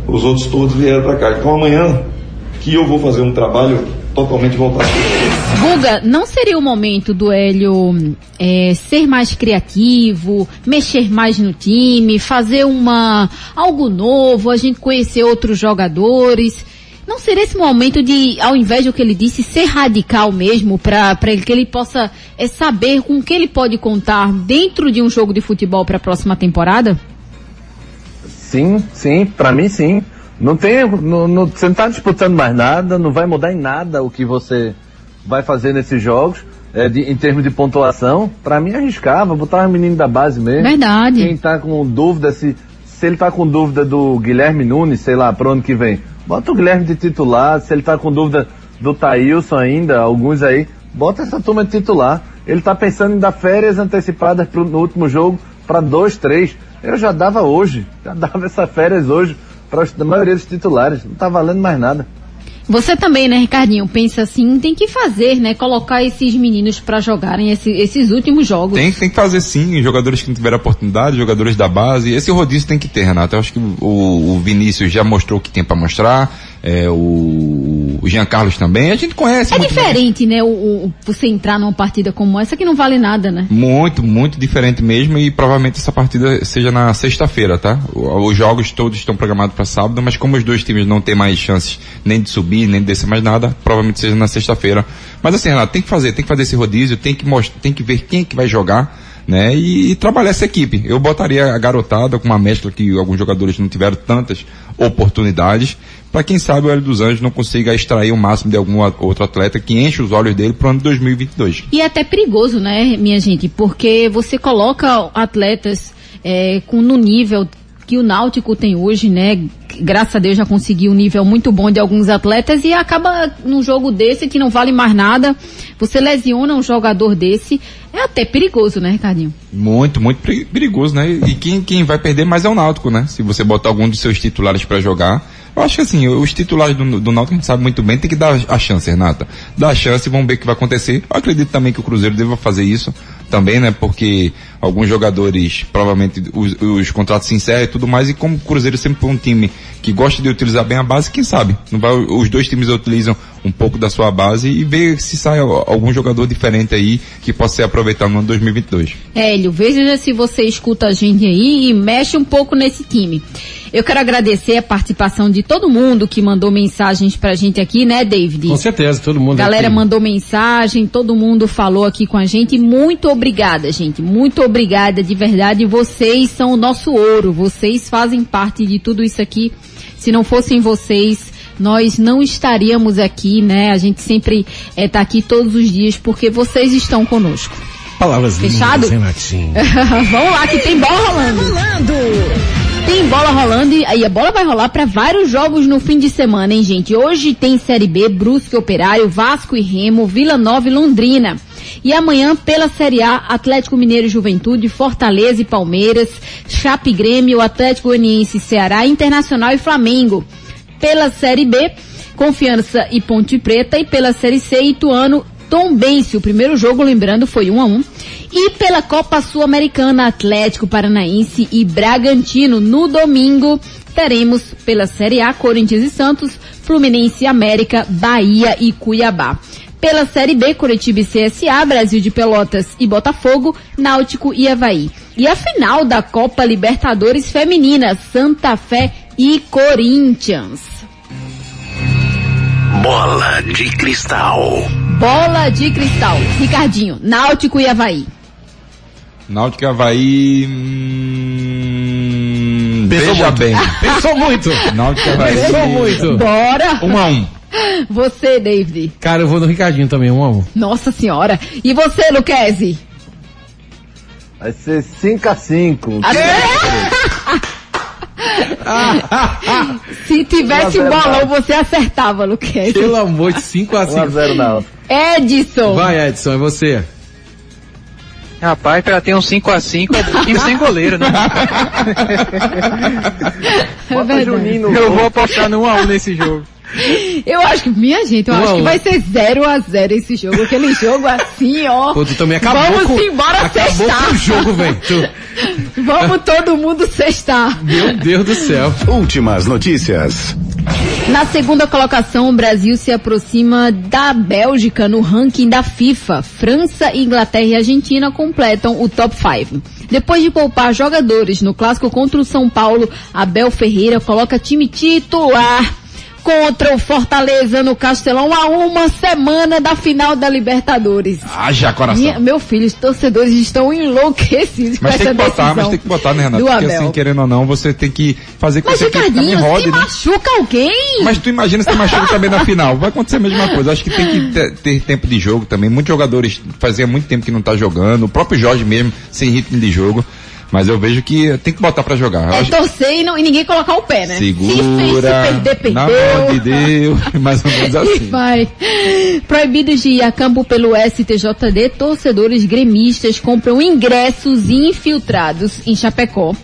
Os outros todos vieram para cá. Então amanhã que eu vou fazer um trabalho totalmente voltado. Guga, não seria o momento do Hélio é, ser mais criativo, mexer mais no time, fazer uma algo novo, a gente conhecer outros jogadores? Não seria esse momento de, ao invés do que ele disse, ser radical mesmo, para que ele possa é, saber com que ele pode contar dentro de um jogo de futebol para a próxima temporada? Sim, sim, para mim sim. Não tem, não, não, você não está disputando mais nada, não vai mudar em nada o que você vai fazer nesses jogos. É, de, em termos de pontuação, para mim arriscava, botar o menino da base mesmo. Verdade. Quem tá com dúvida se, se ele tá com dúvida do Guilherme Nunes, sei lá, pro ano que vem, bota o Guilherme de titular, se ele tá com dúvida do Thailson ainda, alguns aí, bota essa turma de titular. Ele tá pensando em dar férias antecipadas pro, no último jogo para dois, três. Eu já dava hoje, já dava essas férias hoje para a maioria dos titulares, não tá valendo mais nada. Você também, né, Ricardinho, pensa assim, tem que fazer, né, colocar esses meninos para jogarem esse, esses últimos jogos. Tem, tem que fazer sim, jogadores que não tiveram oportunidade, jogadores da base, esse rodízio tem que ter, Renato. Eu acho que o, o Vinícius já mostrou o que tem para mostrar, é, o, o Jean Carlos também, a gente conhece. É diferente, bem. né, o, o, você entrar numa partida como essa que não vale nada, né? Muito, muito diferente mesmo e provavelmente essa partida seja na sexta-feira, tá? Os jogos todos estão programados para sábado, mas como os dois times não têm mais chances nem de subir, nem de descer mais nada, provavelmente seja na sexta-feira. Mas assim, Renato, tem que fazer, tem que fazer esse rodízio, tem que mostrar, tem que ver quem é que vai jogar, né? E, e, trabalhar essa equipe. Eu botaria a garotada com uma mescla que alguns jogadores não tiveram tantas oportunidades, para quem sabe o Hélio dos Anjos não consiga extrair o máximo de algum outro atleta que enche os olhos dele para o ano de 2022. E é até perigoso, né, minha gente? Porque você coloca atletas é, com no nível que o Náutico tem hoje, né? graças a Deus já conseguiu um nível muito bom de alguns atletas e acaba num jogo desse que não vale mais nada. Você lesiona um jogador desse, é até perigoso, né, Ricardinho? Muito, muito peri- perigoso, né? E quem, quem vai perder mais é o Náutico, né? Se você botar algum dos seus titulares para jogar. Eu acho que assim, os titulares do, do Náutico a gente sabe muito bem, tem que dar a chance, Renata. Dar a chance vamos ver o que vai acontecer. Eu acredito também que o Cruzeiro deva fazer isso também, né? Porque alguns jogadores, provavelmente, os, os contratos se encerram e tudo mais, e como o Cruzeiro sempre foi um time que gosta de utilizar bem a base, quem sabe? Não vai, os dois times utilizam um pouco da sua base e ver se sai algum jogador diferente aí que possa ser aproveitado no ano 2022. Hélio, veja se você escuta a gente aí e mexe um pouco nesse time. Eu quero agradecer a participação de todo mundo que mandou mensagens pra gente aqui, né, David? Com certeza, todo mundo. Galera aqui. mandou mensagem, todo mundo falou aqui com a gente. Muito obrigada, gente. Muito obrigada, de verdade. Vocês são o nosso ouro. Vocês fazem parte de tudo isso aqui. Se não fossem vocês, nós não estaríamos aqui, né? A gente sempre está aqui todos os dias porque vocês estão conosco. Palavras Fechado? lindas. Vamos lá, que tem bola rolando. Tem bola rolando e aí a bola vai rolar para vários jogos no fim de semana, hein, gente? Hoje tem Série B, Brusque Operário, Vasco e Remo, Vila Nova e Londrina. E amanhã, pela Série A, Atlético Mineiro e Juventude, Fortaleza e Palmeiras, Chape Grêmio, Atlético Goianiense Ceará, Internacional e Flamengo. Pela Série B, Confiança e Ponte Preta. E pela Série C, Ituano Tombense. O primeiro jogo, lembrando, foi 1 a 1 E pela Copa Sul-Americana, Atlético Paranaense e Bragantino. No domingo, teremos pela Série A, Corinthians e Santos, Fluminense e América, Bahia e Cuiabá. Pela Série B, Curitiba e CSA, Brasil de Pelotas e Botafogo, Náutico e Havaí. E a final da Copa Libertadores Feminina, Santa Fé e Corinthians. Bola de cristal. Bola de cristal. Ricardinho, Náutico e Havaí. Náutico e Havaí. Hum, Pensou veja muito. bem. Pensou muito. Náutico e Havaí. Pensou muito. Bora! Um a um. Você, David. Cara, eu vou no Ricardinho também, um a um. Nossa senhora. E você, Luquezzi? Vai ser 5 a 5 Se tivesse Um bolão, você acertava, Luquezzi. Pelo amor de 5 a 5. 1x0 Náutico. Edson. Vai, Edson, é você. Rapaz, pra ter um 5x5 é um time sem goleiro, né? É verdade. Eu vou apostar no 1x1 nesse jogo. Eu acho que, minha gente, eu a acho que vai ser 0 a 0 esse jogo. Aquele jogo assim, ó. Pô, tu também acabou Vamos com... embora acabou sextar. com o jogo, velho. Vamos todo mundo sextar. Meu Deus do céu. Últimas notícias. Na segunda colocação, o Brasil se aproxima da Bélgica no ranking da FIFA. França, Inglaterra e Argentina completam o top 5. Depois de poupar jogadores no clássico contra o São Paulo, Abel Ferreira coloca time titular contra o Fortaleza no Castelão a uma semana da final da Libertadores. Haja coração. Minha- meu filho, os torcedores estão enlouquecidos Mas com tem essa que botar, mas tem que botar, né, Renato? Porque assim, querendo ou não, você tem que fazer com Mas que também Ricardinho, rode, se né? machuca alguém? Mas tu imagina se machuca também na final. Vai acontecer a mesma coisa. Acho que tem que ter, ter tempo de jogo também. Muitos jogadores fazia muito tempo que não tá jogando. O próprio Jorge mesmo, sem ritmo de jogo. Mas eu vejo que tem que botar pra jogar. É torcer e, não, e ninguém colocar o pé, né? Se, se, se Segura. perder, Na perdeu. mão de Deus. Mais ou menos assim. vai. Proibidos de ir a campo pelo STJD, torcedores gremistas compram ingressos infiltrados em Chapecó.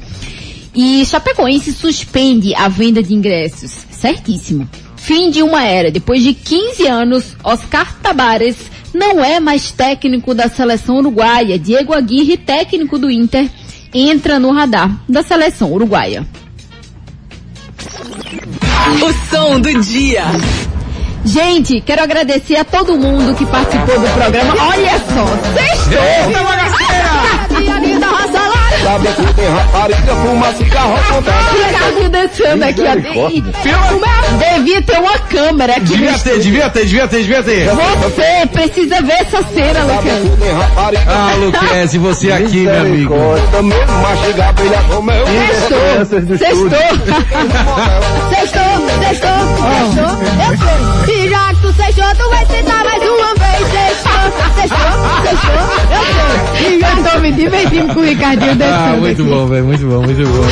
E Chapecoense suspende a venda de ingressos. Certíssimo. Fim de uma era. Depois de 15 anos, Oscar Tabares não é mais técnico da seleção uruguaia. Diego Aguirre, técnico do Inter, entra no radar da seleção uruguaia. O som do dia. Gente, quero agradecer a todo mundo que participou do programa. Olha só, sextou! Eita, bagaceira! Rapariga, fuma cigarro. Ricardinho dançando aqui, ó. E- e- Devia ter uma câmera aqui. Devia no ter, devia ter, devia ter, devia ter. Você precisa ver essa cena, Lucas. Ah, Luquezzi, você aqui, meu amigo. Também mastiga abelha como eu. Sextou, sextou. Sextou, sextou, sextou. Eu sei. E já que tu sextou, tu vai tentar mais uma vez. Sextou, sextou, sextou. Eu sei. E eu tô me divertindo com o Ricardinho dançando Ah, muito aqui. bom, velho, muito bom, muito bom.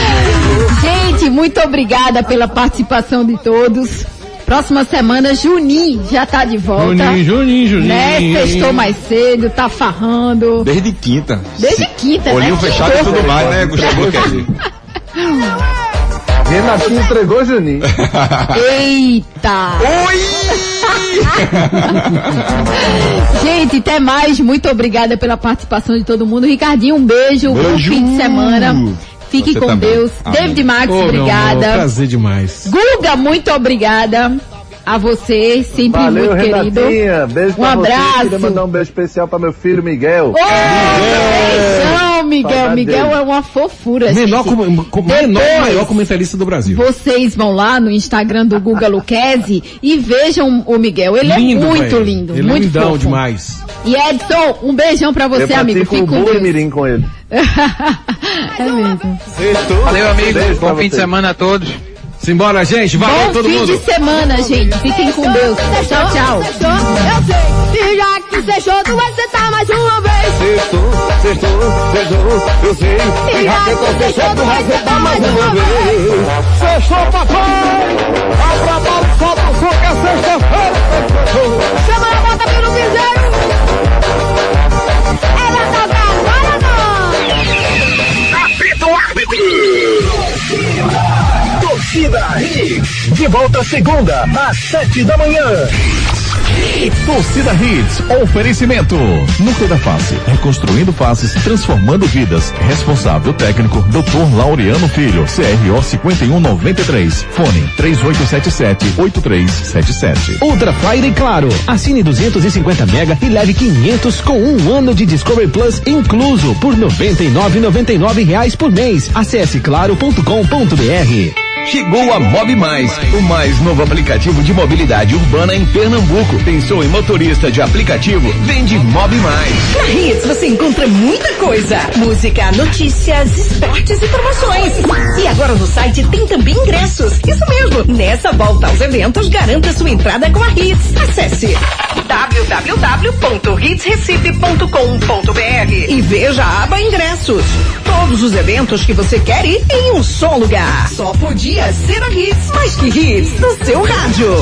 Gente, muito obrigada pela participação de todos. Próxima semana, Juninho já tá de volta. Juninho, Juninho, Juninho. Né? Sextou mais cedo, tá farrando. Desde quinta. Desde quinta, Olhinho né? fechado e tudo mais, né, Gustavo? Renatinho entregou Juninho. Eita! Gente, até mais. Muito obrigada pela participação de todo mundo. Ricardinho, um beijo. Bom Beijo. fim de semana. Fique Você com também. Deus. Amém. David Max, Ô, meu amor, obrigada. prazer demais. Guga, muito obrigada. A você, sempre Valeu, muito querido. Renatinha. Beijo Um pra você. abraço. Queria mandar um beijo especial pra meu filho Miguel. Ô, beijão, Miguel. Miguel dele. é uma fofura. Menor, gente. com, com, menor maior comentarista do Brasil. Vocês vão lá no Instagram do Guga Luquezzi e vejam o Miguel. Ele Lindo, é muito lindo, Ele muito é lindão fofo. demais. E Edson, um beijão pra você, eu amigo. pratico Fique o com Deus. mirim com ele. é mesmo. Valeu, amigo. Beijo Bom fim de semana a todos. Simbora, gente. Valeu Bom todo fim mundo. de semana, gente. Fiquem com Deus. Tchau, tchau. Eu sei, e já que fechou, tu vai sentar mais uma vez. Sextou, sextou, sextou, eu sei. E já que fechou, tu vai sentar mais uma vez. Sextou, papai! Abra a solta o som que é sexta-feira! Chama a bota pelo piseiro. Hits, de volta segunda, às sete da manhã. Torcida Hits, oferecimento. Núcleo da Face, reconstruindo faces, transformando vidas. Responsável técnico, Dr. Laureano Filho, CRO 5193. Fone 3877-8377. Ultra Friday Claro. Assine 250 mega e leve 500 com um ano de Discovery Plus incluso por 99,99 reais por mês. Acesse claro.com.br. Chegou a Mob Mais, o mais novo aplicativo de mobilidade urbana em Pernambuco. Pensou em motorista de aplicativo? Vende Mob Mais. Na Hits você encontra muita coisa: música, notícias, esportes e promoções. E agora no site tem também ingressos. Isso mesmo. Nessa volta aos eventos, garanta sua entrada com a Hits. Acesse www.hitsrecife.com.br e veja a aba ingressos. Todos os eventos que você quer ir em um só lugar. Só podia ser a Hits, mais que Hits, no seu rádio.